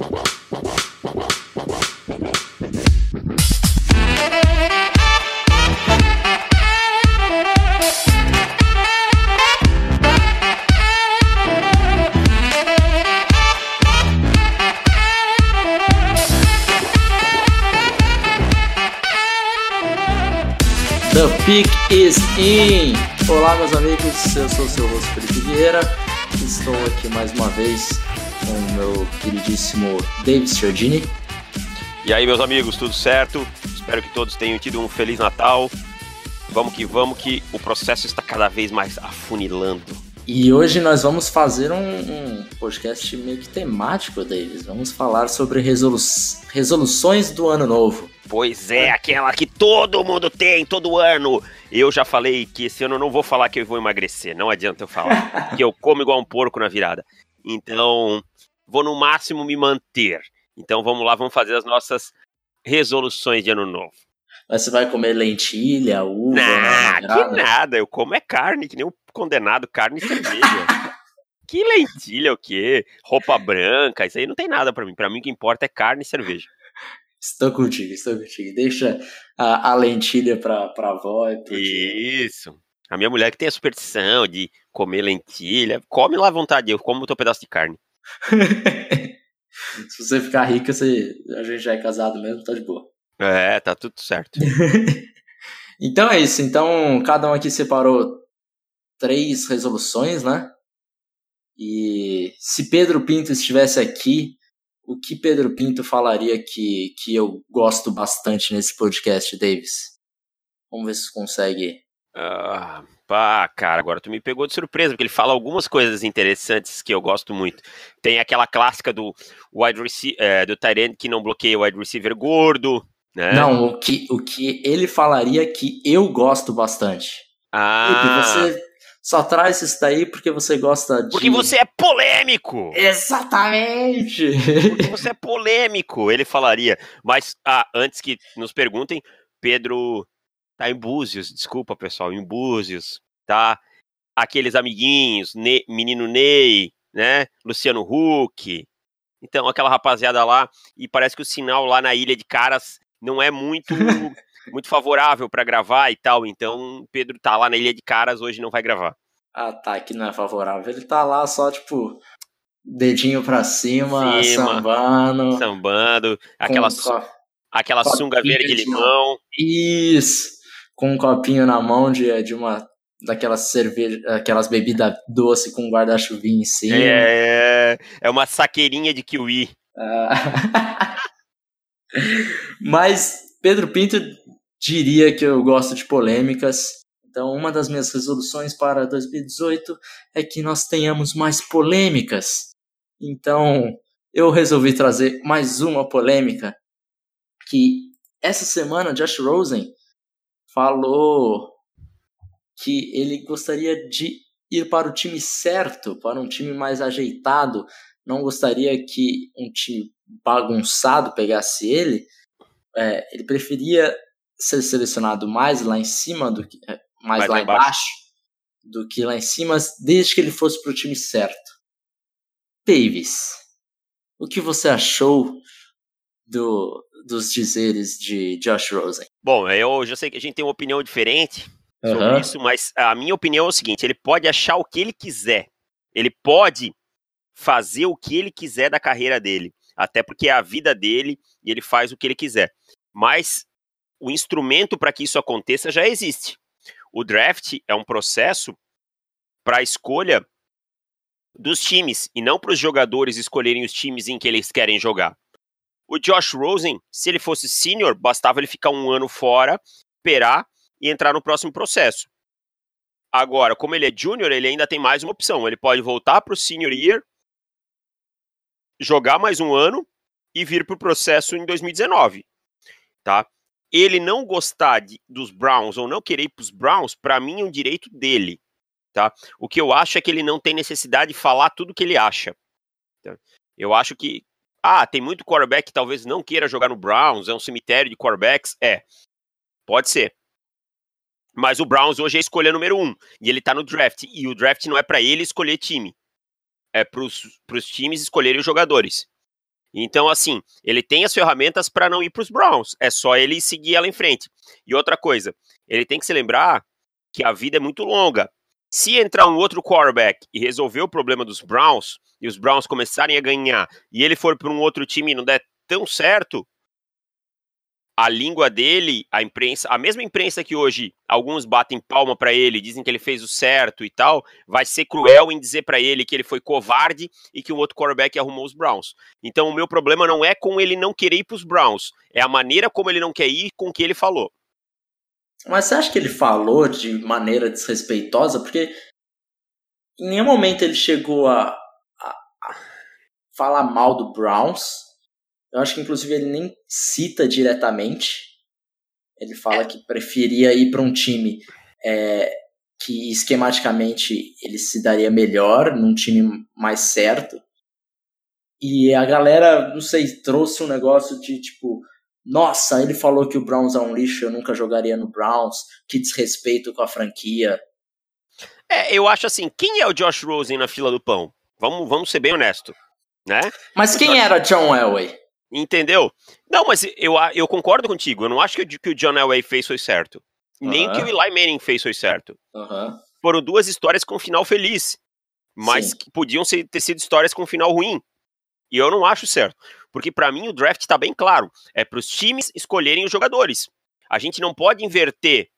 The Pick is in! Olá, meus amigos, eu sou o seu rosto Felipe Vieira. Estou aqui mais uma vez com o meu queridíssimo David Giordini. E aí, meus amigos, tudo certo? Espero que todos tenham tido um Feliz Natal. Vamos que vamos, que o processo está cada vez mais afunilando. E hoje nós vamos fazer um, um podcast meio que temático, Davis. Vamos falar sobre resolu resoluções do ano novo. Pois é, aquela que todo mundo tem todo ano. Eu já falei que esse ano eu não vou falar que eu vou emagrecer, não adianta eu falar. que eu como igual um porco na virada. Então, vou no máximo me manter. Então vamos lá, vamos fazer as nossas resoluções de ano novo. Mas você vai comer lentilha, uva? Nah, que nada, eu como é carne, que nem um condenado, carne e cerveja. que lentilha o quê? Roupa branca, isso aí não tem nada para mim. Para mim o que importa é carne e cerveja. Estou contigo, estou contigo. Deixa a, a lentilha pra, pra avó e pro Isso. A minha mulher que tem a superstição de comer lentilha, come lá à vontade, eu como o teu pedaço de carne. Se você ficar rica, você, a gente já é casado mesmo, tá de boa. É, tá tudo certo. então é isso. Então, cada um aqui separou três resoluções, né? E se Pedro Pinto estivesse aqui, o que Pedro Pinto falaria que, que eu gosto bastante nesse podcast, Davis? Vamos ver se você consegue. Ah, pá, cara, agora tu me pegou de surpresa, porque ele fala algumas coisas interessantes que eu gosto muito. Tem aquela clássica do wide receiver, é, do Tyrant que não bloqueia o wide receiver gordo, né? Não, o que, o que ele falaria que eu gosto bastante. Ah. você só traz isso daí porque você gosta de. Porque você é polêmico! Exatamente! Porque você é polêmico, ele falaria. Mas, ah, antes que nos perguntem, Pedro tá em Búzios, desculpa pessoal, em Búzios, tá? Aqueles amiguinhos, ne menino Ney, né? Luciano Huck. Então, aquela rapaziada lá, e parece que o sinal lá na Ilha de Caras não é muito muito favorável para gravar e tal. Então, Pedro tá lá na Ilha de Caras, hoje não vai gravar. Ah, tá, que não é favorável. Ele tá lá só, tipo, dedinho pra cima, cima sambando. Sambando, aquela, aquela sunga verde de limão. Isso, com um copinho na mão de, de uma daquelas cerveja, aquelas bebidas doce com guarda-chuvinho em cima. É, é uma saqueirinha de kiwi. Ah. Mas Pedro Pinto diria que eu gosto de polêmicas. Então, uma das minhas resoluções para 2018 é que nós tenhamos mais polêmicas. Então, eu resolvi trazer mais uma polêmica que essa semana Josh Rosen falou que ele gostaria de ir para o time certo, para um time mais ajeitado, não gostaria que um time bagunçado pegasse ele. É, ele preferia ser selecionado mais lá em cima do que é, mais, mais lá, embaixo. embaixo do que lá em cima, desde que ele fosse para o time certo. Davis, o que você achou do, dos dizeres de Josh Rosen? Bom, eu já sei que a gente tem uma opinião diferente sobre uhum. isso, mas a minha opinião é o seguinte: ele pode achar o que ele quiser, ele pode fazer o que ele quiser da carreira dele, até porque é a vida dele e ele faz o que ele quiser. Mas o instrumento para que isso aconteça já existe. O draft é um processo para a escolha dos times e não para os jogadores escolherem os times em que eles querem jogar. O Josh Rosen, se ele fosse senior, bastava ele ficar um ano fora, esperar e entrar no próximo processo. Agora, como ele é junior, ele ainda tem mais uma opção. Ele pode voltar para o senior year, jogar mais um ano e vir para o processo em 2019, tá? ele não gostar de, dos Browns ou não querer ir para os Browns, para mim é um direito dele. Tá? O que eu acho é que ele não tem necessidade de falar tudo que ele acha. Tá? Eu acho que, ah, tem muito quarterback que talvez não queira jogar no Browns, é um cemitério de quarterbacks. É, pode ser. Mas o Browns hoje é a escolha número um, e ele tá no draft, e o draft não é para ele escolher time, é para os times escolherem os jogadores. Então, assim, ele tem as ferramentas para não ir para os Browns. É só ele seguir ela em frente. E outra coisa, ele tem que se lembrar que a vida é muito longa. Se entrar um outro quarterback e resolver o problema dos Browns, e os Browns começarem a ganhar, e ele for para um outro time e não der tão certo, a língua dele, a imprensa, a mesma imprensa que hoje alguns batem palma para ele, dizem que ele fez o certo e tal, vai ser cruel em dizer para ele que ele foi covarde e que um outro quarterback arrumou os Browns. Então o meu problema não é com ele não querer ir para os Browns, é a maneira como ele não quer ir com o que ele falou. Mas você acha que ele falou de maneira desrespeitosa? Porque em nenhum momento ele chegou a, a, a falar mal do Browns eu acho que inclusive ele nem cita diretamente. Ele fala que preferia ir para um time é, que esquematicamente ele se daria melhor, num time mais certo. E a galera, não sei, trouxe um negócio de tipo, nossa, ele falou que o Browns é um lixo, eu nunca jogaria no Browns, que desrespeito com a franquia. É, eu acho assim, quem é o Josh Rosen na fila do pão? Vamos, vamos ser bem honesto, né? Mas quem era John Elway? Entendeu? Não, mas eu, eu concordo contigo. Eu não acho que o que o John Elway fez foi certo. Nem o que o Eli Manning fez foi certo. Foram duas histórias com final feliz. Mas Sim. que podiam ser, ter sido histórias com final ruim. E eu não acho certo. Porque para mim o draft tá bem claro. É para os times escolherem os jogadores. A gente não pode inverter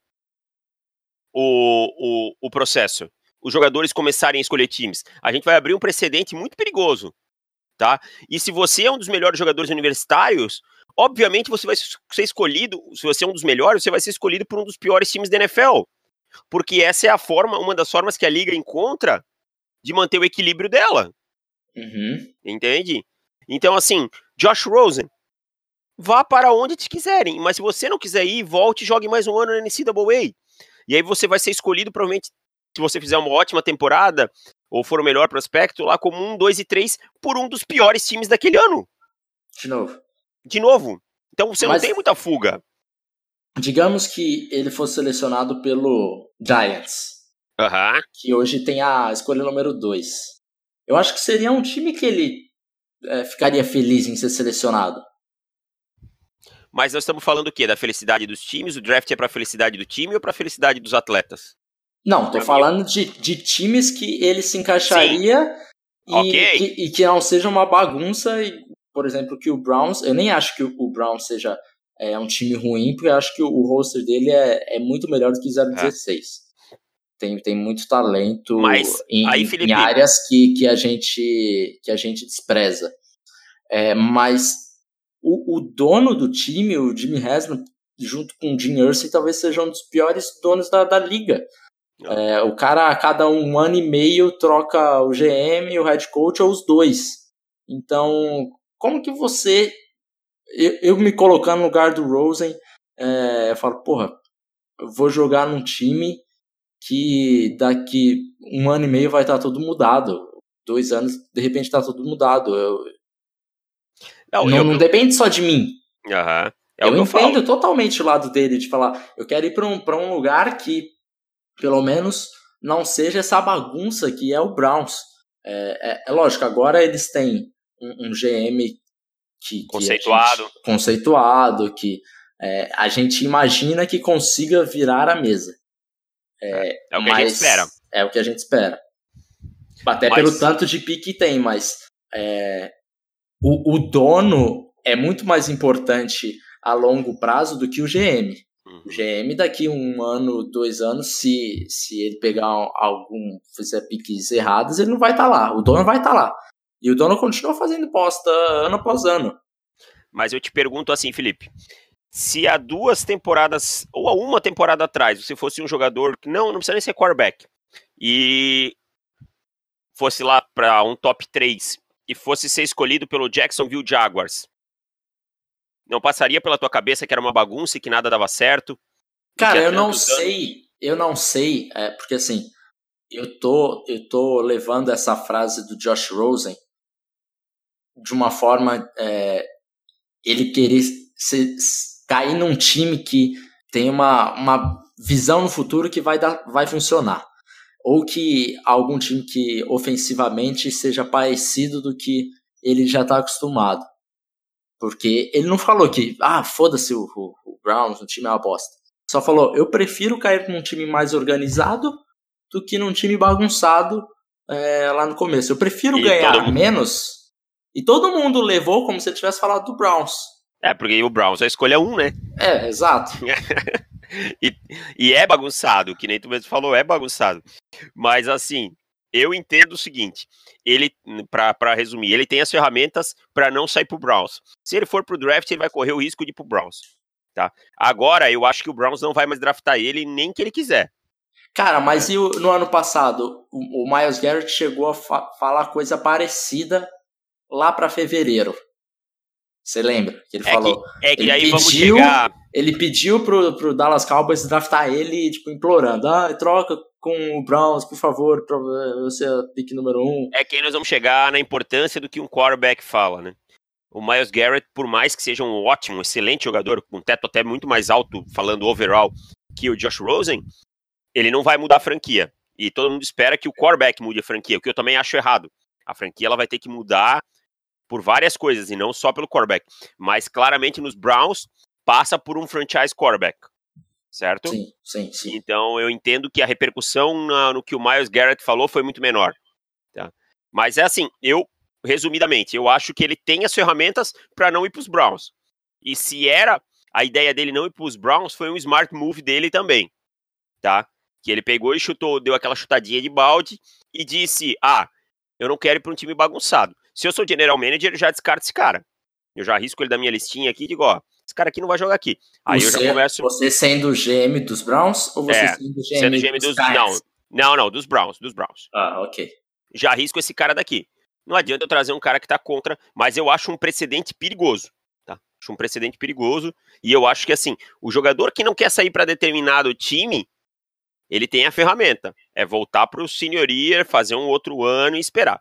o, o, o processo. Os jogadores começarem a escolher times. A gente vai abrir um precedente muito perigoso tá? E se você é um dos melhores jogadores universitários, obviamente você vai ser escolhido, se você é um dos melhores, você vai ser escolhido por um dos piores times da NFL. Porque essa é a forma, uma das formas que a liga encontra de manter o equilíbrio dela. Uhum. Entende? Então, assim, Josh Rosen, vá para onde te quiserem, mas se você não quiser ir, volte e jogue mais um ano na NCAA. E aí você vai ser escolhido, provavelmente, se você fizer uma ótima temporada, ou for o melhor prospecto, lá como um, dois e três, por um dos piores times daquele ano. De novo. De novo. Então você Mas, não tem muita fuga. Digamos que ele fosse selecionado pelo Giants. Uhum. Que hoje tem a escolha número dois. Eu acho que seria um time que ele é, ficaria feliz em ser selecionado. Mas nós estamos falando o quê? Da felicidade dos times? O draft é para a felicidade do time ou para a felicidade dos atletas? Não, tô falando de, de times que ele se encaixaria e, okay. que, e que não seja uma bagunça. E, por exemplo, que o Browns. Eu nem acho que o Browns seja é, um time ruim, porque eu acho que o, o roster dele é, é muito melhor do que 016. Tem, tem muito talento Mas, em, aí, Felipe... em áreas que, que, a gente, que a gente despreza. É, mas o, o dono do time, o Jimmy Haslam, junto com o Jim Irsay, talvez seja um dos piores donos da, da liga. É, o cara, a cada um ano e meio, troca o GM, o head coach ou os dois. Então, como que você. Eu, eu me colocando no lugar do Rosen, é, eu falo, porra, eu vou jogar num time que daqui um ano e meio vai estar tudo mudado. Dois anos, de repente, está tudo mudado. Eu, não, não, eu, não depende só de mim. Uhum. É eu entendo eu totalmente o lado dele de falar, eu quero ir para um, um lugar que pelo menos não seja essa bagunça que é o Browns. É, é, é lógico, agora eles têm um, um GM que, conceituado, que conceituado, que é, a gente imagina que consiga virar a mesa. É, é o que a gente espera. É o que a gente espera. Até mas... pelo tanto de pique que tem, mas é, o, o dono é muito mais importante a longo prazo do que o GM. O GM daqui um ano, dois anos, se, se ele pegar algum, fizer piques errados, ele não vai estar tá lá. O dono vai estar tá lá. E o dono continua fazendo posta ano após ano. Mas eu te pergunto assim, Felipe. Se há duas temporadas, ou há uma temporada atrás, você fosse um jogador que não, não precisa nem ser quarterback, e fosse lá para um top 3 e fosse ser escolhido pelo Jacksonville Jaguars, não passaria pela tua cabeça que era uma bagunça e que nada dava certo? Cara, eu não sei, eu não sei, é, porque assim, eu tô, eu tô levando essa frase do Josh Rosen de uma forma, é, ele querer se, cair num time que tem uma, uma visão no futuro que vai, dar, vai funcionar. Ou que algum time que ofensivamente seja parecido do que ele já está acostumado. Porque ele não falou que, ah, foda-se o, o, o Browns, o time é uma bosta. Só falou, eu prefiro cair num time mais organizado do que num time bagunçado é, lá no começo. Eu prefiro e ganhar menos. E todo mundo levou como se ele tivesse falado do Browns. É, porque o Browns é a escolha um, né? É, exato. e, e é bagunçado, que nem tu mesmo falou, é bagunçado. Mas assim, eu entendo o seguinte: ele, para resumir, ele tem as ferramentas para não sair pro Browns. Se ele for pro draft, ele vai correr o risco de ir pro Browns. Tá? Agora, eu acho que o Browns não vai mais draftar ele nem que ele quiser. Cara, mas é. e o, no ano passado? O, o Miles Garrett chegou a fa falar coisa parecida lá para fevereiro. Você lembra? Que ele é falou. Que, é que aí pediu, vamos chegar. Ele pediu pro, pro Dallas Cowboys draftar ele, tipo, implorando. Ah, troca com o Browns, por favor, pra você é pick número um. É que aí nós vamos chegar na importância do que um quarterback fala, né? O Miles Garrett, por mais que seja um ótimo, excelente jogador, com um teto até muito mais alto, falando overall, que o Josh Rosen, ele não vai mudar a franquia. E todo mundo espera que o quarterback mude a franquia, o que eu também acho errado. A franquia ela vai ter que mudar por várias coisas, e não só pelo quarterback. Mas claramente nos Browns passa por um franchise quarterback. Certo? Sim, sim, sim. Então eu entendo que a repercussão na, no que o Miles Garrett falou foi muito menor. Tá? Mas é assim, eu resumidamente, eu acho que ele tem as ferramentas para não ir para os Browns. E se era a ideia dele não ir para os Browns, foi um smart move dele também, tá? Que ele pegou e chutou, deu aquela chutadinha de balde e disse: Ah, eu não quero ir para um time bagunçado. Se eu sou general manager, eu já descarto esse cara. Eu já arrisco ele da minha listinha aqui e digo: Ó, esse cara aqui não vai jogar aqui. Aí você, eu já começo. Você sendo GM dos Browns ou você é, sendo GM, sendo GM dos, dos Não, não, não, dos Browns, dos Browns. Ah, ok. Já arrisco esse cara daqui. Não adianta eu trazer um cara que tá contra, mas eu acho um precedente perigoso. Tá? Acho um precedente perigoso. E eu acho que assim, o jogador que não quer sair para determinado time, ele tem a ferramenta. É voltar pro senior year, fazer um outro ano e esperar.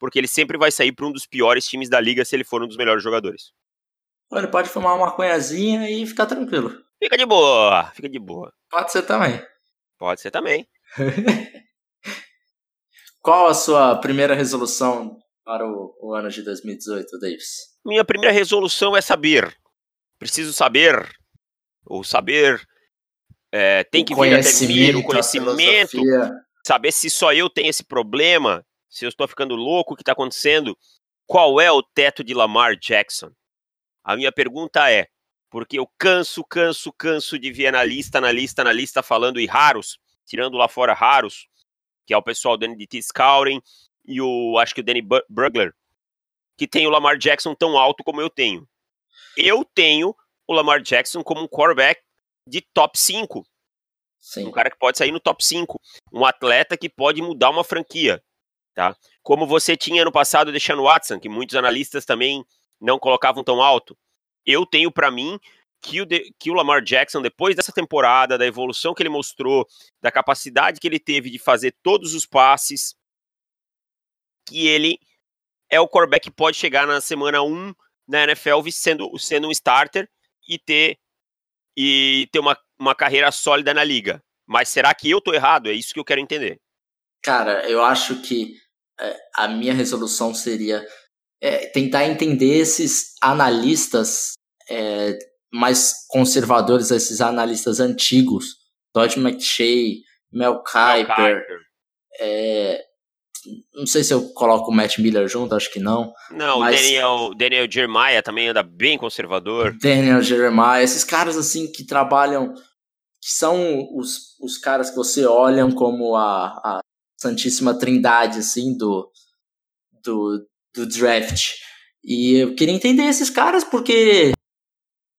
Porque ele sempre vai sair para um dos piores times da liga se ele for um dos melhores jogadores. Ele pode fumar uma maconhazinha e ficar tranquilo. Fica de boa, fica de boa. Pode ser também. Pode ser também. Qual a sua primeira resolução para o, o ano de 2018, Davis? Minha primeira resolução é saber. Preciso saber. Ou saber. É, tem o que vir até mim, o conhecimento. Saber se só eu tenho esse problema. Se eu estou ficando louco, o que está acontecendo. Qual é o teto de Lamar Jackson? A minha pergunta é: porque eu canso, canso, canso de ver analista, analista, analista falando e raros, tirando lá fora raros, que é o pessoal do NDT Scouting e o, acho que o Danny Brugler, que tem o Lamar Jackson tão alto como eu tenho. Eu tenho o Lamar Jackson como um quarterback de top 5. Sim. Um cara que pode sair no top 5. Um atleta que pode mudar uma franquia. Tá? Como você tinha no passado o Deshaun Watson, que muitos analistas também não colocavam tão alto. Eu tenho para mim que o, de, que o Lamar Jackson, depois dessa temporada, da evolução que ele mostrou, da capacidade que ele teve de fazer todos os passes, que ele é o quarterback que pode chegar na semana 1 na NFL sendo, sendo um starter e ter, e ter uma, uma carreira sólida na liga. Mas será que eu tô errado? É isso que eu quero entender. Cara, eu acho que é, a minha resolução seria é, tentar entender esses analistas é, mais conservadores, esses analistas antigos, Todd McShay, Mel Kiper, é, não sei se eu coloco o Matt Miller junto, acho que não. Não, mas... Daniel, Daniel Jeremiah também anda bem conservador. Daniel Jeremiah, esses caras assim que trabalham, que são os, os caras que você olham como a, a santíssima trindade assim do, do, do draft. E eu queria entender esses caras porque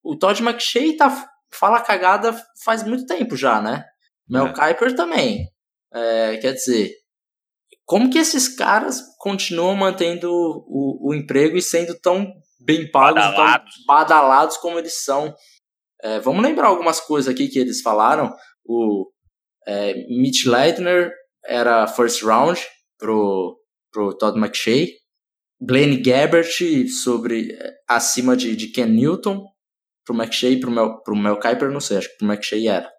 o Todd McShay tá, fala cagada faz muito tempo já, né? Mel é. Kiper também. É, quer dizer, como que esses caras continuam mantendo o, o emprego e sendo tão bem pagos, badalados. tão badalados como eles são? É, vamos lembrar algumas coisas aqui que eles falaram. O é, Mitch Leitner era first round pro, pro Todd McShay. Glenn Gabbert sobre é, acima de, de Ken Newton pro McShay e pro Mel, pro Mel Kiper, não sei, acho que pro McShay era.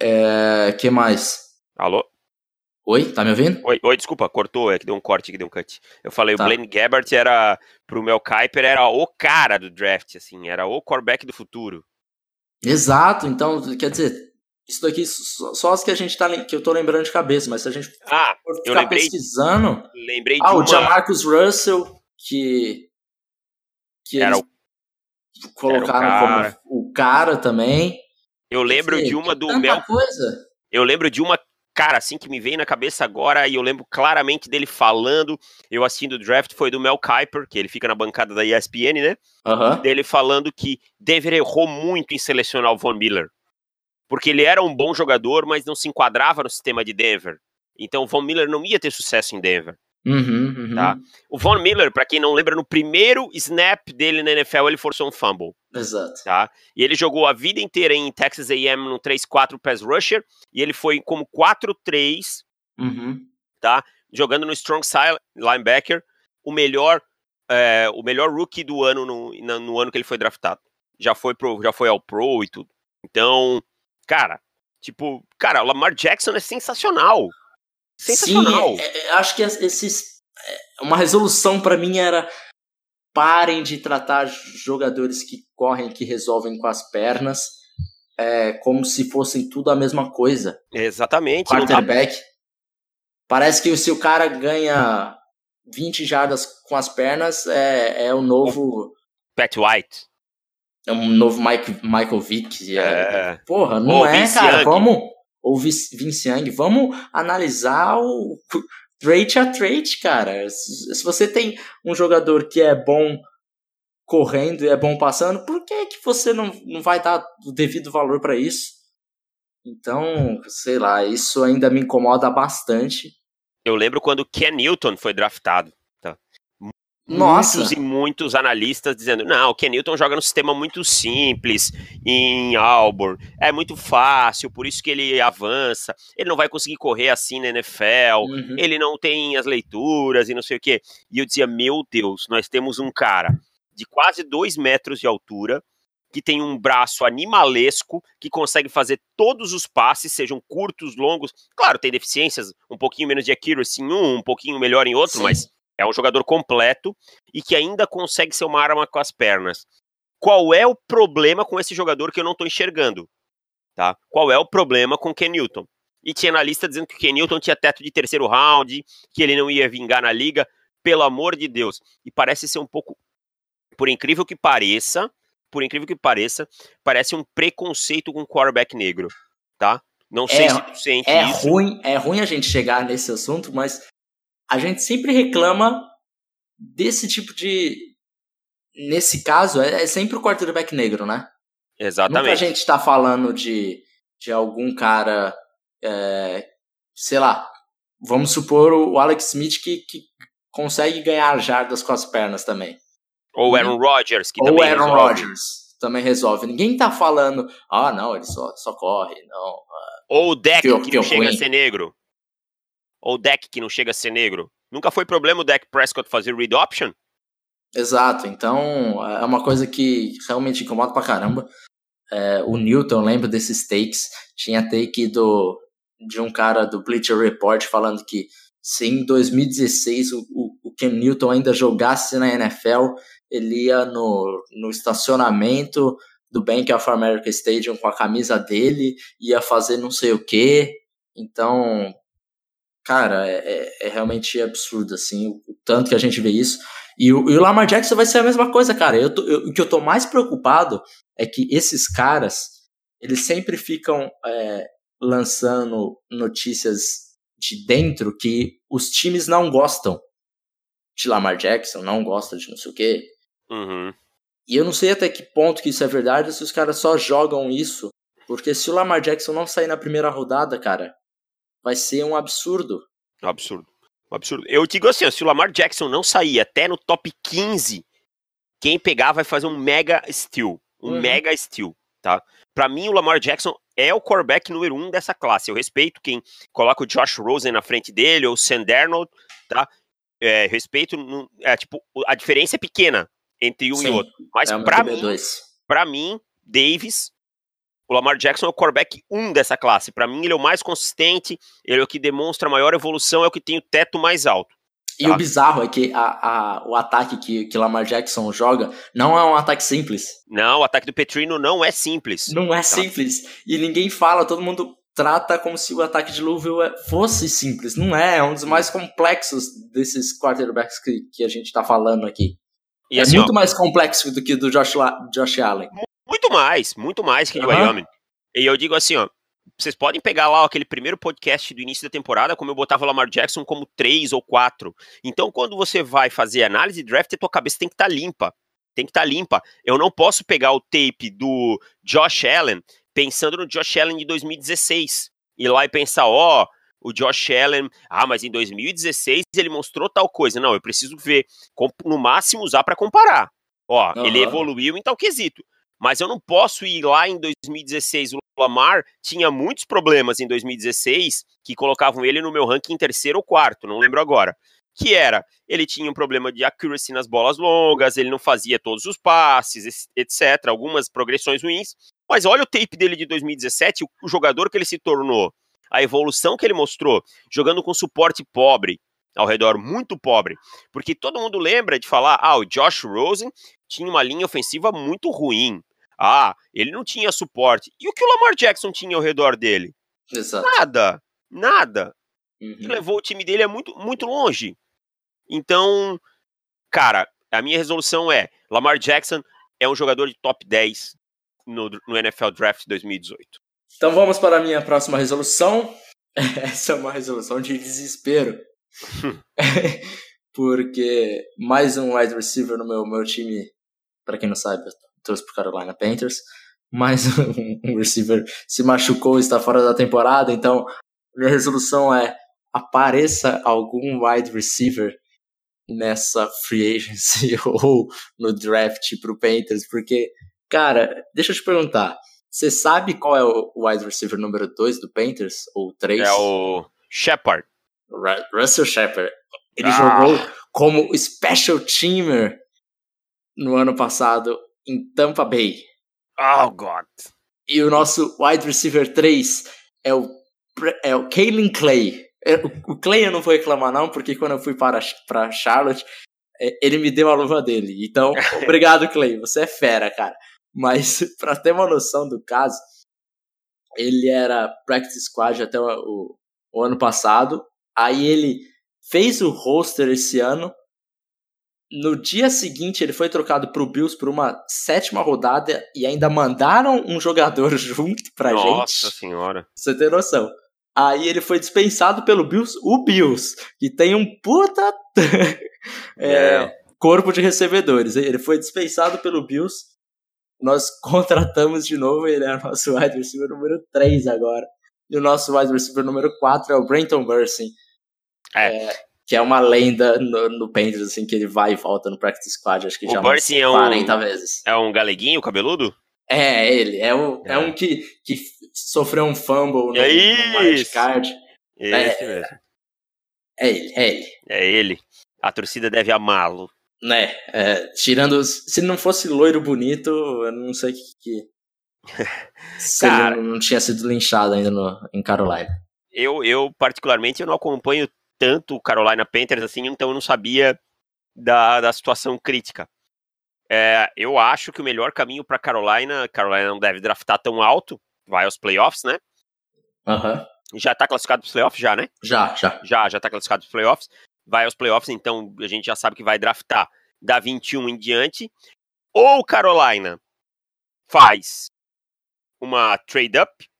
É, que mais? Alô? Oi, tá me ouvindo? Oi, oi, desculpa, cortou, é que deu um corte, que deu um cut. Eu falei, tá. o Blaine Gabbert era, pro Mel Kiper, era o cara do draft, assim, era o quarterback do futuro. Exato, então, quer dizer, isso daqui só as que a gente tá, que eu tô lembrando de cabeça, mas se a gente ah, for ficar eu lembrei, pesquisando... Lembrei de ah, uma... o Jamarcus Russell, que... que era o... colocaram era o como o cara também. Eu lembro dizer, de uma do Mel... coisa. Eu lembro de uma cara, assim, que me veio na cabeça agora, e eu lembro claramente dele falando, eu assistindo o draft, foi do Mel Kiper, que ele fica na bancada da ESPN, né? Uhum. Dele falando que Denver errou muito em selecionar o Von Miller. Porque ele era um bom jogador, mas não se enquadrava no sistema de Denver. Então o Von Miller não ia ter sucesso em Denver. Uhum, uhum. Tá? O Von Miller, para quem não lembra, no primeiro snap dele na NFL, ele forçou um fumble. Exato. Tá? E ele jogou a vida inteira em Texas A&M no 3-4 pass rusher, e ele foi como 4-3, uhum. tá? jogando no strong side linebacker, o melhor, é, o melhor rookie do ano no, no ano que ele foi draftado. Já foi, pro, já foi ao pro e tudo. Então, cara, tipo, cara, o Lamar Jackson é sensacional. Sensacional. Sim, é, é, acho que esses. É, uma resolução para mim era parem de tratar jogadores que correm, que resolvem com as pernas, é, como se fossem tudo a mesma coisa. Exatamente. Quarterback. Parece que se o cara ganha 20 jardas com as pernas, é, é o novo. Pat White. É um novo Mike, Michael Vick. É, é. Porra, não é, Vince cara. Young. Vamos ou Vince Young, vamos analisar o trade a trade, cara. Se você tem um jogador que é bom correndo e é bom passando, por que, que você não, não vai dar o devido valor para isso? Então, sei lá, isso ainda me incomoda bastante. Eu lembro quando Ken Newton foi draftado. Nossa. Muitos e muitos analistas dizendo: não, o Ken Newton joga num sistema muito simples em Auburn, é muito fácil, por isso que ele avança. Ele não vai conseguir correr assim na NFL, uhum. ele não tem as leituras e não sei o quê. E eu dizia: meu Deus, nós temos um cara de quase dois metros de altura, que tem um braço animalesco, que consegue fazer todos os passes, sejam curtos, longos. Claro, tem deficiências, um pouquinho menos de accuracy em um, um pouquinho melhor em outro, Sim. mas é um jogador completo e que ainda consegue ser uma arma com as pernas. Qual é o problema com esse jogador que eu não estou enxergando? Tá? Qual é o problema com Ken Newton? E tinha na lista dizendo que o Ken Newton tinha teto de terceiro round, que ele não ia vingar na liga. Pelo amor de Deus. E parece ser um pouco, por incrível que pareça, por incrível que pareça, parece um preconceito com quarterback negro, tá? Não sei é, se tu sente é isso. Ruim, é ruim a gente chegar nesse assunto, mas a gente sempre reclama desse tipo de. Nesse caso, é, é sempre o quarterback negro, né? Exatamente. Nunca a gente está falando de, de algum cara, é, sei lá, vamos supor o Alex Smith que, que consegue ganhar jardas com as pernas também. Ou Aaron Rodgers, que Ou também Aaron resolve. Rodgers também resolve. Ninguém tá falando, ah, não, ele só, só corre, não. Ou o deck que, que, que não chega a ruim. ser negro. Ou o deck que não chega a ser negro. Nunca foi problema o deck Prescott fazer read option? Exato, então é uma coisa que realmente incomoda pra caramba. É, o Newton, lembro desses takes, tinha take do, de um cara do Bleacher Report falando que se em 2016 o, o, o Newton ainda jogasse na NFL, ele ia no, no estacionamento do Bank of America Stadium com a camisa dele, ia fazer não sei o que. Então, cara, é, é, é, realmente absurdo, assim, o, o, tanto que a gente vê isso. E o, e o Lamar Jackson vai ser a mesma coisa, cara. Eu, tô, eu o que eu tô mais preocupado é que esses caras, eles sempre ficam é, lançando notícias de dentro que os times não gostam de Lamar Jackson, não gostam de não sei o quê. Uhum. E eu não sei até que ponto que isso é verdade, se os caras só jogam isso. Porque se o Lamar Jackson não sair na primeira rodada, cara, vai ser um absurdo. Um absurdo. Um absurdo. Eu digo assim, se o Lamar Jackson não sair até no top 15, quem pegar vai fazer um mega steal. Um uhum. mega steal, tá? Pra mim, o Lamar Jackson é o quarterback número um dessa classe. Eu respeito quem coloca o Josh Rosen na frente dele, ou o Sandernold, tá? É, respeito, é, tipo, a diferença é pequena entre um Sim, e outro. Mas é pra, mim, pra mim, Davis, o Lamar Jackson é o quarterback 1 dessa classe. Para mim, ele é o mais consistente, ele é o que demonstra maior evolução, é o que tem o teto mais alto. E tá? o bizarro é que a, a, o ataque que, que Lamar Jackson joga não é um ataque simples. Não, o ataque do Petrino não é simples. Não é tá? simples. E ninguém fala, todo mundo trata como se o ataque de Louisville é, fosse simples. Não é, é um dos mais complexos desses quarterbacks que, que a gente está falando aqui. E é assim, muito ó, mais complexo do que do Josh, Josh Allen. Mais, muito mais que de uhum. Wyoming. E eu digo assim, ó, vocês podem pegar lá aquele primeiro podcast do início da temporada, como eu botava o Lamar Jackson como 3 ou 4. Então, quando você vai fazer análise de draft, a tua cabeça tem que estar tá limpa. Tem que estar tá limpa. Eu não posso pegar o tape do Josh Allen pensando no Josh Allen de 2016. Ir lá e pensar, ó, oh, o Josh Allen, ah, mas em 2016 ele mostrou tal coisa. Não, eu preciso ver, no máximo usar para comparar. Ó, uhum. ele evoluiu em tal quesito. Mas eu não posso ir lá em 2016. O Lamar tinha muitos problemas em 2016 que colocavam ele no meu ranking terceiro ou quarto, não lembro agora. Que era, ele tinha um problema de accuracy nas bolas longas, ele não fazia todos os passes, etc. Algumas progressões ruins. Mas olha o tape dele de 2017, o jogador que ele se tornou, a evolução que ele mostrou, jogando com suporte pobre, ao redor, muito pobre. Porque todo mundo lembra de falar, ah, o Josh Rosen tinha uma linha ofensiva muito ruim. Ah, ele não tinha suporte. E o que o Lamar Jackson tinha ao redor dele? Exato. Nada. Nada. Uhum. levou o time dele é muito, muito longe. Então, cara, a minha resolução é: Lamar Jackson é um jogador de top 10 no, no NFL Draft 2018. Então vamos para a minha próxima resolução. Essa é uma resolução de desespero. Porque mais um wide receiver no meu, meu time, para quem não sabe, eu trouxe pro Carolina Panthers. Mais um, receiver se machucou, está fora da temporada, então minha resolução é apareça algum wide receiver nessa free agency ou no draft pro Panthers, porque, cara, deixa eu te perguntar, você sabe qual é o wide receiver número 2 do Panthers? Ou 3? É o Shepard. Russell Shepard. Ele ah. jogou como special teamer no ano passado em Tampa Bay. Oh, God. E o nosso wide receiver 3 é o, é o Kalen Clay. É, o Clay eu não vou reclamar, não, porque quando eu fui para, para Charlotte, é, ele me deu a luva dele. Então, obrigado, Clay. Você é fera, cara. Mas, para ter uma noção do caso, ele era practice squad até o, o, o ano passado. Aí ele fez o roster esse ano no dia seguinte, ele foi trocado para o Bills por uma sétima rodada e ainda mandaram um jogador junto pra Nossa gente. Nossa senhora. Você tem noção. Aí ele foi dispensado pelo Bills, o Bills, que tem um puta é, é. corpo de recebedores. Ele foi dispensado pelo Bills. Nós contratamos de novo, ele é o nosso wide receiver número 3 agora. E o nosso wide receiver número 4 é o Brenton Bursing. É. é que é uma lenda no, no Panthers, assim, que ele vai e volta no practice squad, acho que o já umas 40 é um, vezes. É um galeguinho cabeludo? É, é ele. É, um, é. é um que, que sofreu um fumble no, é no card. Esse é, mesmo. É ele, é ele. É ele. A torcida deve amá-lo. Né, é, tirando. Se não fosse loiro bonito, eu não sei o que. que Cara, não, não tinha sido linchado ainda no, em Carolina. Eu, eu, particularmente, eu não acompanho tanto o Carolina Panthers assim, então eu não sabia da, da situação crítica. É, eu acho que o melhor caminho para Carolina, Carolina não deve draftar tão alto, vai aos playoffs, né? Uhum. Já tá classificado para os playoffs, já, né? Já, já. Já, já tá classificado para os playoffs. Vai aos playoffs, então a gente já sabe que vai draftar da 21 em diante. Ou Carolina faz uma trade up,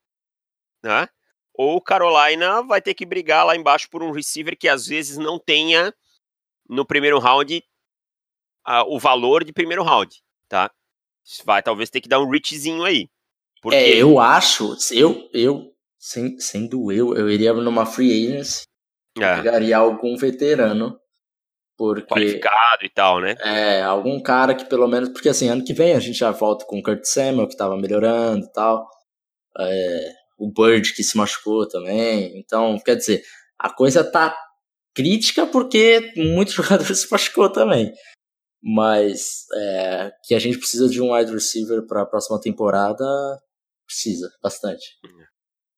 né? Ou Carolina vai ter que brigar lá embaixo por um receiver que às vezes não tenha no primeiro round uh, o valor de primeiro round, tá? Vai talvez ter que dar um reachzinho aí. Porque... É, eu acho, eu, eu sem, sendo eu, eu iria numa free agency, é. pegaria algum veterano, porque... Qualificado e tal, né? É, algum cara que pelo menos, porque assim, ano que vem a gente já volta com o Kurt Samuel, que tava melhorando e tal, é, o Bird que se machucou também. Então, quer dizer, a coisa tá crítica porque muitos jogadores se machucou também. Mas é, que a gente precisa de um wide receiver para a próxima temporada, precisa bastante.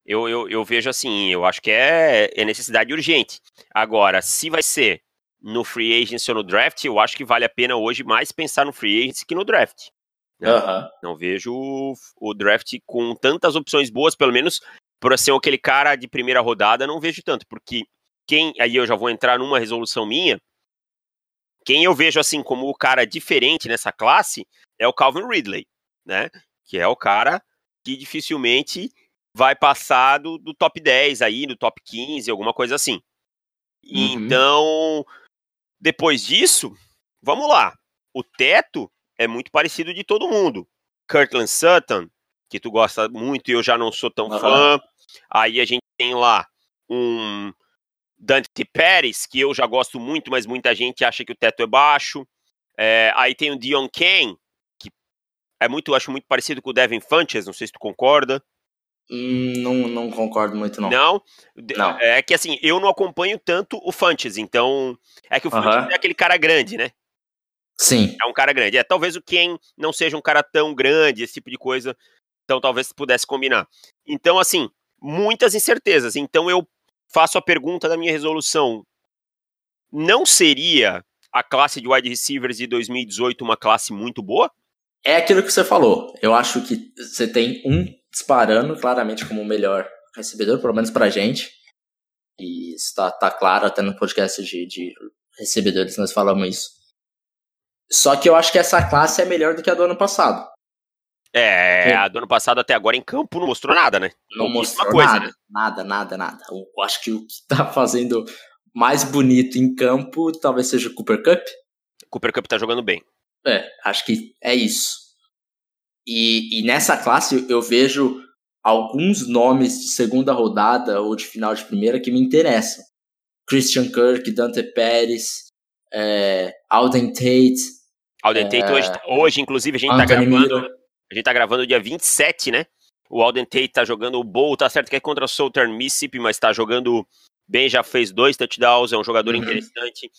Eu, eu, eu vejo assim, eu acho que é, é necessidade urgente. Agora, se vai ser no free agency ou no draft, eu acho que vale a pena hoje mais pensar no free agency que no draft. Né? Uhum. Não vejo o, o, draft com tantas opções boas, pelo menos por ser aquele cara de primeira rodada, não vejo tanto, porque quem, aí eu já vou entrar numa resolução minha, quem eu vejo assim como o cara diferente nessa classe é o Calvin Ridley, né? Que é o cara que dificilmente vai passar do, do top 10 aí, do top 15, alguma coisa assim. Uhum. Então, depois disso, vamos lá. O teto é muito parecido de todo mundo. Kirtland Sutton, que tu gosta muito e eu já não sou tão uhum. fã. Aí a gente tem lá um Dante Pérez, que eu já gosto muito, mas muita gente acha que o teto é baixo. É, aí tem o Dion Kane, que é muito, acho muito parecido com o Devin Funches, não sei se tu concorda. Hum, não, não concordo muito, não. Não? não? É que assim, eu não acompanho tanto o Funches, então. É que o Funches é aquele cara grande, né? Sim. É um cara grande. É, talvez o Ken não seja um cara tão grande, esse tipo de coisa. Então talvez pudesse combinar. Então, assim, muitas incertezas. Então eu faço a pergunta da minha resolução. Não seria a classe de wide receivers de 2018 uma classe muito boa? É aquilo que você falou. Eu acho que você tem um disparando claramente como o melhor recebedor, pelo menos pra gente. E está tá claro até no podcast de, de recebedores nós falamos isso. Só que eu acho que essa classe é melhor do que a do ano passado. É, a do ano passado até agora em campo não mostrou nada, né? Não mostrou coisa, nada, né? nada, nada, nada. Eu acho que o que tá fazendo mais bonito em campo talvez seja o Cooper Cup. Cooper Cup tá jogando bem. É, acho que é isso. E, e nessa classe eu vejo alguns nomes de segunda rodada ou de final de primeira que me interessam. Christian Kirk, Dante Pérez, é, Alden Tate. Alden Tate hoje, é, hoje, inclusive, a gente tá Anthony tá gravando. Miro. A gente tá gravando dia 27, né? O Alden Tate tá jogando o Bowl, tá certo que é contra o Southern Mississippi, mas tá jogando bem, já fez dois touchdowns, é um jogador uhum. interessante.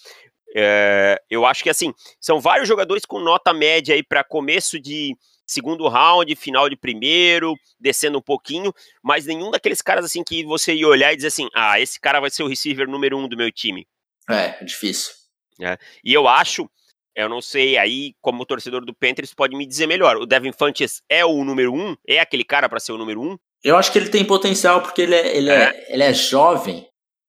É, eu acho que assim, são vários jogadores com nota média aí para começo de segundo round, final de primeiro, descendo um pouquinho, mas nenhum daqueles caras assim que você ia olhar e dizer assim, ah, esse cara vai ser o receiver número um do meu time. É, é difícil. É, e eu acho eu não sei, aí, como torcedor do Panthers, pode me dizer melhor. O Devin Funches é o número um? É aquele cara para ser o número um? Eu acho que ele tem potencial porque ele é, ele é. é ele é jovem.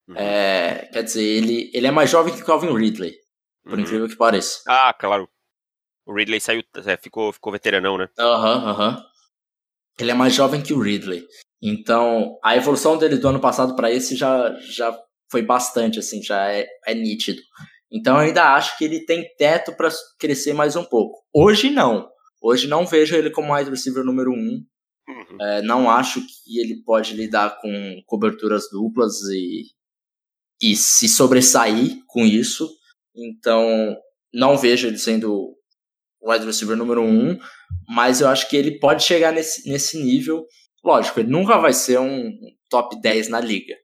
Uhum. É, quer dizer, ele, ele é mais jovem que o Calvin Ridley, por uhum. incrível que pareça. Ah, claro. O Ridley saiu, é, ficou, ficou veteranão, né? Aham, uhum, aham. Ele é mais jovem que o Ridley. Então, a evolução dele do ano passado para esse já, já foi bastante, assim, já é, é nítido. Então eu ainda acho que ele tem teto para crescer mais um pouco. Hoje não. Hoje não vejo ele como wide receiver número um. Uhum. É, não acho que ele pode lidar com coberturas duplas e, e se sobressair com isso. Então não vejo ele sendo wide receiver número um, mas eu acho que ele pode chegar nesse, nesse nível. Lógico, ele nunca vai ser um top 10 na liga.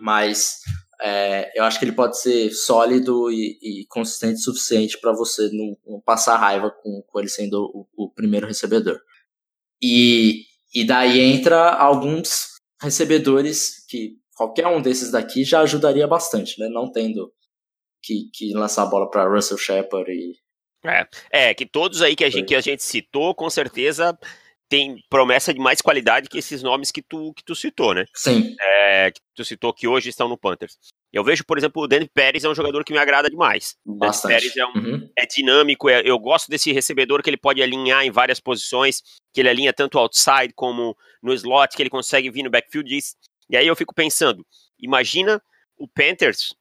Mas é, eu acho que ele pode ser sólido e, e consistente o suficiente para você não, não, passar raiva com, com ele sendo o, o, primeiro recebedor. E, e daí entra alguns recebedores que qualquer um desses daqui já ajudaria bastante, né? Não tendo que, que lançar a bola para Russell Shepard e. É, é, que todos aí que a, gente, que a gente citou, com certeza tem promessa de mais qualidade que esses nomes que tu, que tu citou, né? Sim. É, que tu citou que hoje estão no Panthers. Eu vejo, por exemplo, o Danny Pérez é um jogador que me agrada demais. Bastante. Pérez é, um, uhum. é dinâmico, é, eu gosto desse recebedor que ele pode alinhar em várias posições, que ele alinha tanto outside como no slot, que ele consegue vir no backfield. E aí eu fico pensando, imagina o Panthers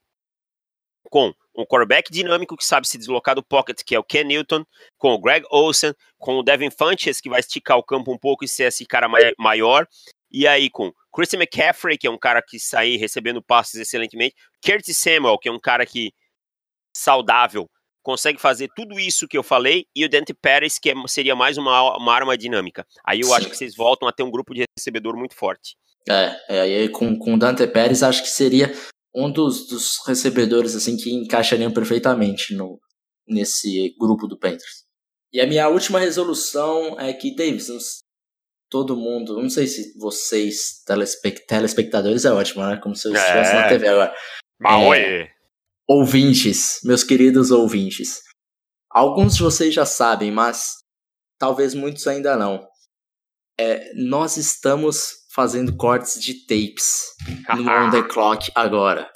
com um quarterback dinâmico que sabe se deslocar do pocket, que é o Ken Newton, com o Greg Olsen, com o Devin Funches, que vai esticar o campo um pouco e ser esse cara maior, e aí com Christian McCaffrey, que é um cara que sai recebendo passes excelentemente, Curtis Samuel, que é um cara que saudável, consegue fazer tudo isso que eu falei, e o Dante Pérez, que é, seria mais uma, uma arma dinâmica. Aí eu Sim. acho que vocês voltam a ter um grupo de recebedor muito forte. É, é aí com, com o Dante Pérez acho que seria um dos, dos recebedores assim que encaixariam perfeitamente no, nesse grupo do Panthers. E a minha última resolução é que, Davis, todo mundo, não sei se vocês, telespect, telespectadores, é ótimo, né? Como se eu estivesse é. na TV agora. É, ouvintes, meus queridos ouvintes. Alguns de vocês já sabem, mas talvez muitos ainda não. É, nós estamos fazendo cortes de tapes no On The Clock agora.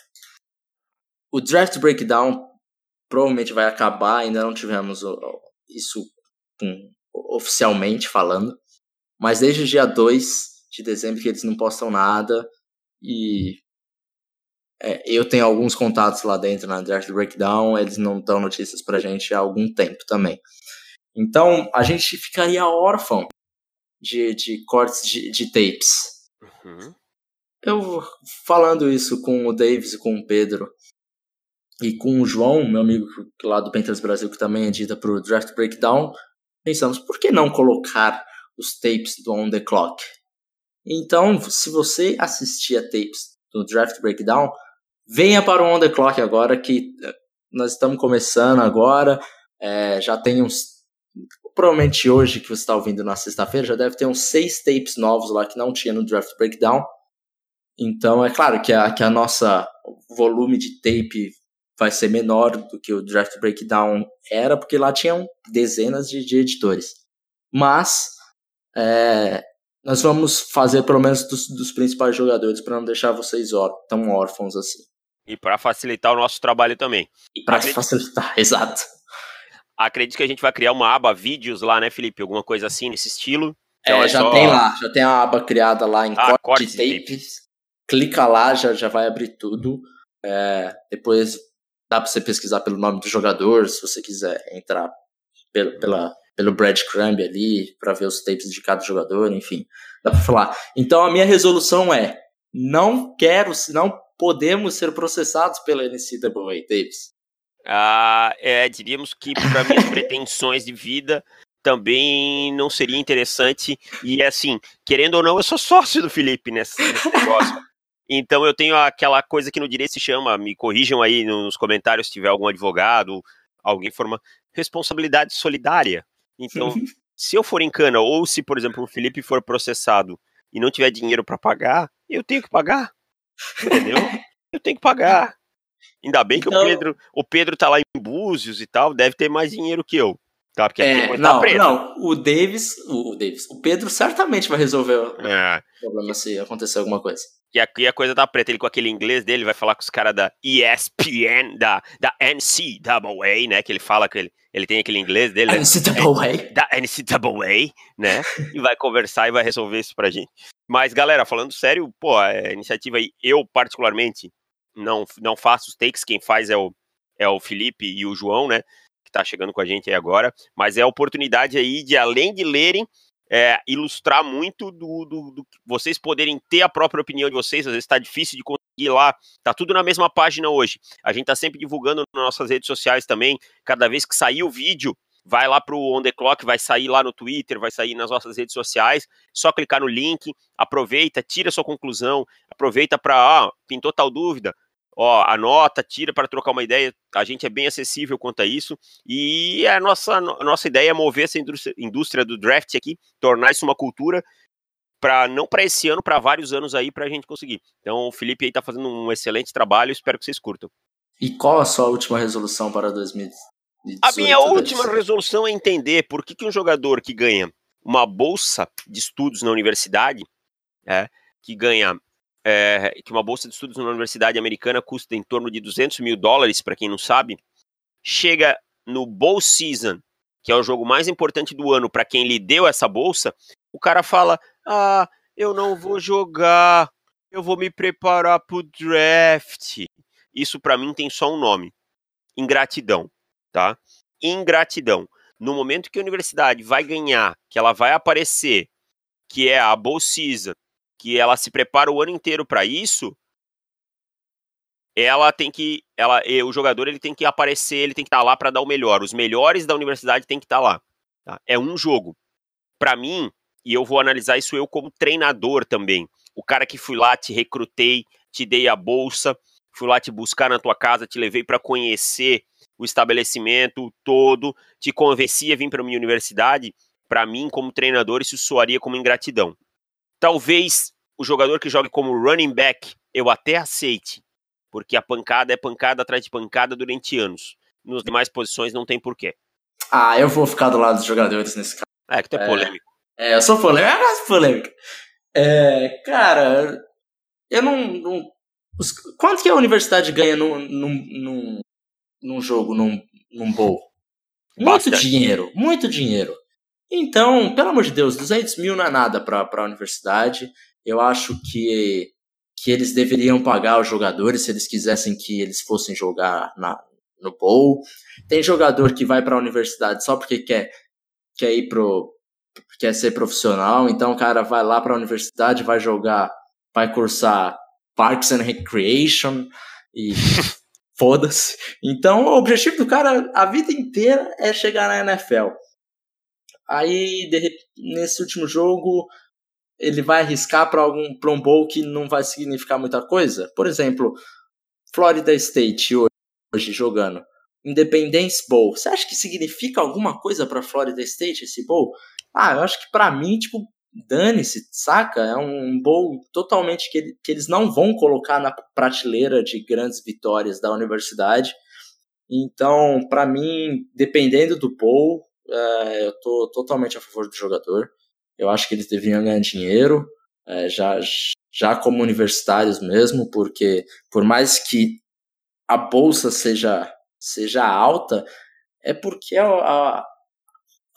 O Draft Breakdown provavelmente vai acabar, ainda não tivemos isso um, oficialmente falando, mas desde o dia 2 de dezembro que eles não postam nada e é, eu tenho alguns contatos lá dentro na Draft Breakdown, eles não dão notícias pra gente há algum tempo também. Então a gente ficaria órfão de, de cortes de, de tapes. Uhum. Eu falando isso com o Davis e com o Pedro e com o João, meu amigo lá do Panthers Brasil, que também edita para o Draft Breakdown, pensamos, por que não colocar os tapes do On The Clock? Então, se você assistia tapes do Draft Breakdown, venha para o On The Clock agora, que eh, nós estamos começando agora, é, já tem uns... Provavelmente hoje que você está ouvindo na sexta-feira, já deve ter uns seis tapes novos lá que não tinha no Draft Breakdown. Então, é claro que a, que a nossa volume de tape vai ser menor do que o Draft Breakdown era, porque lá tinham dezenas de, de editores. Mas é, nós vamos fazer pelo menos dos, dos principais jogadores para não deixar vocês tão órfãos assim. E para facilitar o nosso trabalho também. E para facilitar, exato. Acredito que a gente vai criar uma aba vídeos lá, né, Felipe? Alguma coisa assim nesse estilo. Então é, é já só... tem lá, já tem a aba criada lá em ah, corte, tapes. tapes. Clica lá, já, já vai abrir tudo. É, depois Dá para você pesquisar pelo nome do jogador, se você quiser entrar pelo, pela, pelo breadcrumb ali, para ver os tapes de cada jogador, enfim. Dá para falar. Então a minha resolução é: não quero, não podemos ser processados pela NCAA, Davis. Ah, é, diríamos que para minhas pretensões de vida também não seria interessante. E assim, querendo ou não, eu sou sócio do Felipe nesse, nesse negócio. Então eu tenho aquela coisa que no direito se chama, me corrijam aí nos comentários se tiver algum advogado, alguém forma responsabilidade solidária. Então, se eu for em cana ou se, por exemplo, o Felipe for processado e não tiver dinheiro para pagar, eu tenho que pagar. Entendeu? eu tenho que pagar. Ainda bem que então... o Pedro, o Pedro tá lá em Búzios e tal, deve ter mais dinheiro que eu. Tá, porque é, tá não, não, o Davis, o, o Davis, o Pedro certamente vai resolver é. o problema se acontecer alguma coisa. E aqui a coisa tá preta, ele com aquele inglês dele vai falar com os caras da ESPN, da, da NCAA, né, que ele fala que ele, ele tem aquele inglês dele. Né? NCAA. Da NCAA, né, e vai conversar e vai resolver isso pra gente. Mas, galera, falando sério, pô, a iniciativa aí, eu particularmente não, não faço os takes, quem faz é o, é o Felipe e o João, né, que está chegando com a gente aí agora, mas é a oportunidade aí de, além de lerem, é, ilustrar muito do, do, do, vocês poderem ter a própria opinião de vocês, às vezes está difícil de conseguir lá, tá tudo na mesma página hoje. A gente está sempre divulgando nas nossas redes sociais também, cada vez que sair o vídeo, vai lá pro On The Clock, vai sair lá no Twitter, vai sair nas nossas redes sociais, só clicar no link, aproveita, tira sua conclusão, aproveita para, ah, pintou tal dúvida, ó, anota, tira para trocar uma ideia. A gente é bem acessível quanto a isso. E a nossa, a nossa ideia é mover essa indústria, indústria do draft aqui, tornar isso uma cultura para não para esse ano, para vários anos aí para a gente conseguir. Então o Felipe aí está fazendo um excelente trabalho, espero que vocês curtam. E qual a sua última resolução para 2018? A minha última resolução é entender por que, que um jogador que ganha uma bolsa de estudos na universidade, é, que ganha é, que uma bolsa de estudos na universidade americana custa em torno de 200 mil dólares, para quem não sabe, chega no Bowl Season, que é o jogo mais importante do ano para quem lhe deu essa bolsa, o cara fala: Ah, eu não vou jogar, eu vou me preparar para o draft. Isso para mim tem só um nome: ingratidão, tá? Ingratidão. No momento que a universidade vai ganhar, que ela vai aparecer, que é a Bowl Season, que ela se prepara o ano inteiro para isso, ela tem que, ela, o jogador ele tem que aparecer, ele tem que estar tá lá para dar o melhor. Os melhores da universidade tem que estar tá lá. Tá? É um jogo. Para mim, e eu vou analisar isso eu como treinador também. O cara que fui lá, te recrutei, te dei a bolsa, fui lá te buscar na tua casa, te levei para conhecer o estabelecimento todo, te convenci a vir para minha universidade. para mim, como treinador, isso soaria como ingratidão. Talvez o jogador que jogue como running back eu até aceite, porque a pancada é pancada atrás de pancada durante anos. Nas demais posições não tem porquê. Ah, eu vou ficar do lado dos jogadores nesse caso. É, que tu é, é polêmico. É, eu sou polêmico, eu gosto polêmica. É, cara, eu não. não os, quanto que a universidade ganha num, num, num, num jogo, num, num bowl? Muito dinheiro, muito dinheiro. Então, pelo amor de Deus, 200 mil não é nada para a universidade. Eu acho que, que eles deveriam pagar os jogadores se eles quisessem que eles fossem jogar na, no bowl. Tem jogador que vai para a universidade só porque quer, quer ir pro quer ser profissional, então o cara vai lá para a universidade, vai jogar, vai cursar Parks and Recreation e foda-se. Então o objetivo do cara a vida inteira é chegar na NFL. Aí de, nesse último jogo ele vai arriscar para algum pra um bowl que não vai significar muita coisa. Por exemplo, Florida State hoje, hoje jogando Independence Bowl. Você acha que significa alguma coisa para Florida State esse bowl? Ah, eu acho que para mim, tipo, dane-se, saca? É um bowl totalmente que, que eles não vão colocar na prateleira de grandes vitórias da universidade. Então, para mim, dependendo do bowl, é, eu tô totalmente a favor do jogador. Eu acho que eles deveriam ganhar dinheiro, é, já, já como universitários mesmo, porque por mais que a bolsa seja, seja alta, é porque a, a,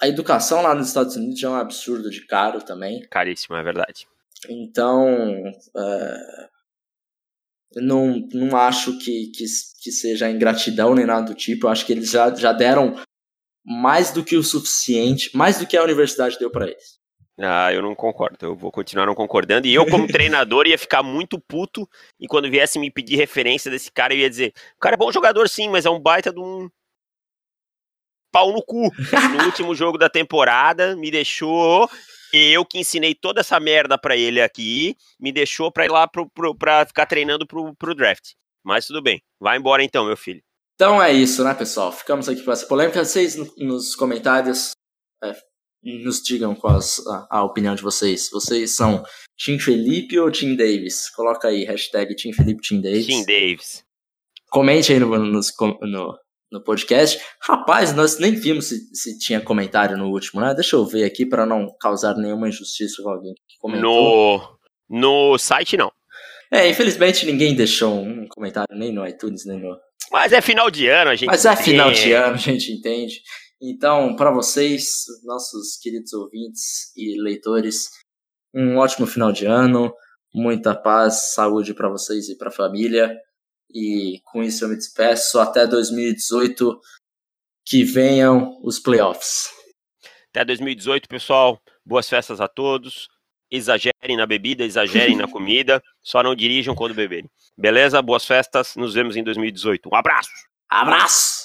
a educação lá nos Estados Unidos já é um absurdo de caro também. Caríssimo, é verdade. Então, é, não, não acho que, que, que seja ingratidão nem nada do tipo. Eu acho que eles já, já deram mais do que o suficiente, mais do que a universidade deu para eles. Ah, eu não concordo. Eu vou continuar não concordando. E eu, como treinador, ia ficar muito puto. E quando viesse me pedir referência desse cara, eu ia dizer: o cara é bom jogador, sim, mas é um baita de um pau no cu. No último jogo da temporada, me deixou. Eu que ensinei toda essa merda pra ele aqui, me deixou pra ir lá pro, pro, pra ficar treinando pro, pro draft. Mas tudo bem. Vai embora então, meu filho. Então é isso, né, pessoal? Ficamos aqui com essa polêmica. Vocês nos comentários é, nos digam qual a, a, opinião de vocês. Vocês são Tim Felipe ou Tim Davis? Coloca aí, hashtag Tim Felipe, Tim Davis. Tim Davis. Comente aí no, no, no, no podcast. Rapaz, nós nem vimos se, se tinha comentário no último, né? Deixa eu ver aqui para não causar nenhuma injustiça com alguém que comentou. No, no site, não. É, infelizmente ninguém deixou um comentário nem no iTunes, nem no. Mas é final de ano, a gente Mas é final de ano, a gente entende. Então, para vocês, nossos queridos ouvintes e leitores, um ótimo final de ano, muita paz, saúde para vocês e para a família. E com isso eu me despeço até 2018, que venham os playoffs. Até 2018, pessoal. Boas festas a todos. Exagerem na bebida, exagerem na comida. Só não dirijam quando beberem. Beleza? Boas festas. Nos vemos em 2018. Um abraço. Abraço.